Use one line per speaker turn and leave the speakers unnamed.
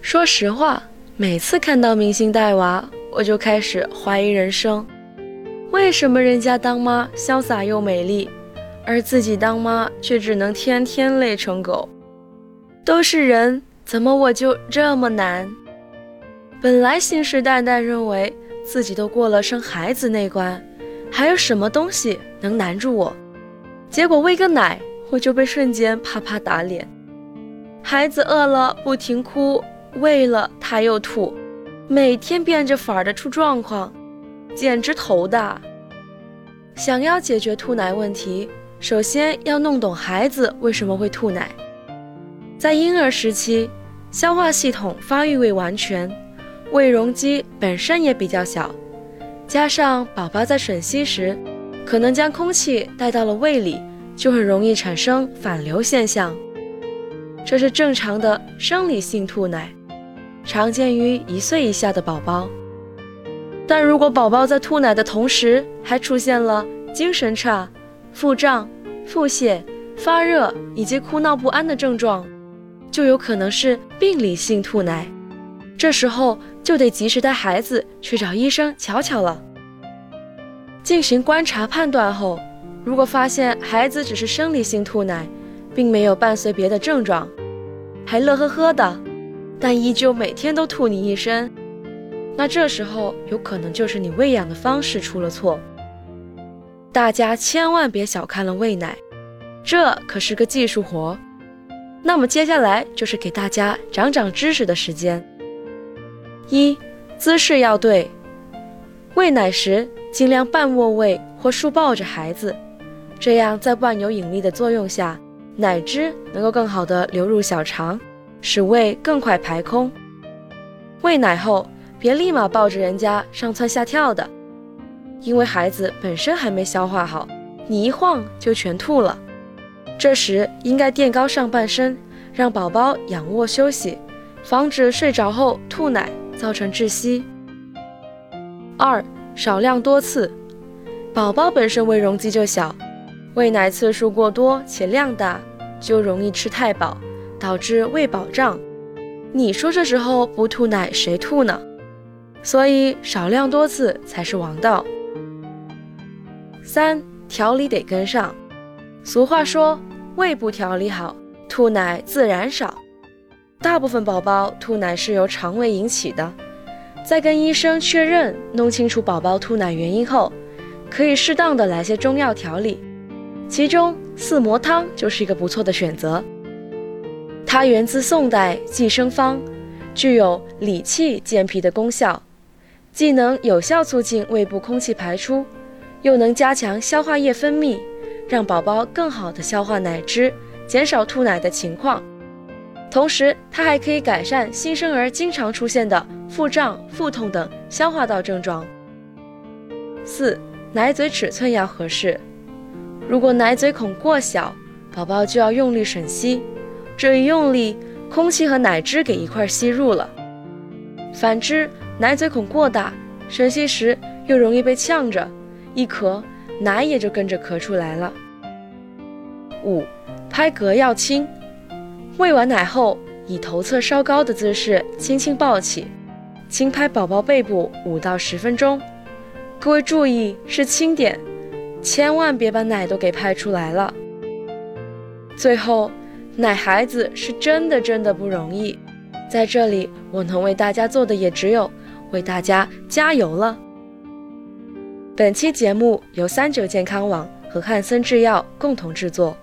说实话，每次看到明星带娃，我就开始怀疑人生：为什么人家当妈潇洒又美丽，而自己当妈却只能天天累成狗？都是人，怎么我就这么难？本来信誓旦旦认为自己都过了生孩子那关，还有什么东西能难住我？结果喂个奶，我就被瞬间啪啪打脸。孩子饿了不停哭。喂了他又吐，每天变着法儿的出状况，简直头大。想要解决吐奶问题，首先要弄懂孩子为什么会吐奶。在婴儿时期，消化系统发育未完全，胃容积本身也比较小，加上宝宝在吮吸时，可能将空气带到了胃里，就很容易产生反流现象，这是正常的生理性吐奶。常见于一岁以下的宝宝，但如果宝宝在吐奶的同时还出现了精神差、腹胀、腹泻、发热以及哭闹不安的症状，就有可能是病理性吐奶。这时候就得及时带孩子去找医生瞧瞧了。进行观察判断后，如果发现孩子只是生理性吐奶，并没有伴随别的症状，还乐呵呵的。但依旧每天都吐你一身，那这时候有可能就是你喂养的方式出了错。大家千万别小看了喂奶，这可是个技术活。那么接下来就是给大家长长知识的时间。一，姿势要对，喂奶时尽量半卧位或竖抱着孩子，这样在万有引力的作用下，奶汁能够更好的流入小肠。使胃更快排空。喂奶后别立马抱着人家上蹿下跳的，因为孩子本身还没消化好，你一晃就全吐了。这时应该垫高上半身，让宝宝仰卧休息，防止睡着后吐奶造成窒息。二少量多次，宝宝本身胃容积就小，喂奶次数过多且量大，就容易吃太饱。导致胃饱胀，你说这时候不吐奶谁吐呢？所以少量多次才是王道。三调理得跟上，俗话说胃部调理好，吐奶自然少。大部分宝宝吐奶是由肠胃引起的，在跟医生确认弄清楚宝宝吐奶原因后，可以适当的来些中药调理，其中四磨汤就是一个不错的选择。它源自宋代寄生方，具有理气健脾的功效，既能有效促进胃部空气排出，又能加强消化液分泌，让宝宝更好的消化奶汁，减少吐奶的情况。同时，它还可以改善新生儿经常出现的腹胀、腹痛等消化道症状。四、奶嘴尺寸要合适，如果奶嘴孔过小，宝宝就要用力吮吸。这一用力，空气和奶汁给一块吸入了。反之，奶嘴孔过大，吮吸时又容易被呛着，一咳，奶也就跟着咳出来了。五，拍嗝要轻。喂完奶后，以头侧稍高的姿势轻轻抱起，轻拍宝宝背部五到十分钟。各位注意，是轻点，千万别把奶都给拍出来了。最后。奶孩子是真的真的不容易，在这里我能为大家做的也只有为大家加油了。本期节目由三九健康网和汉森制药共同制作。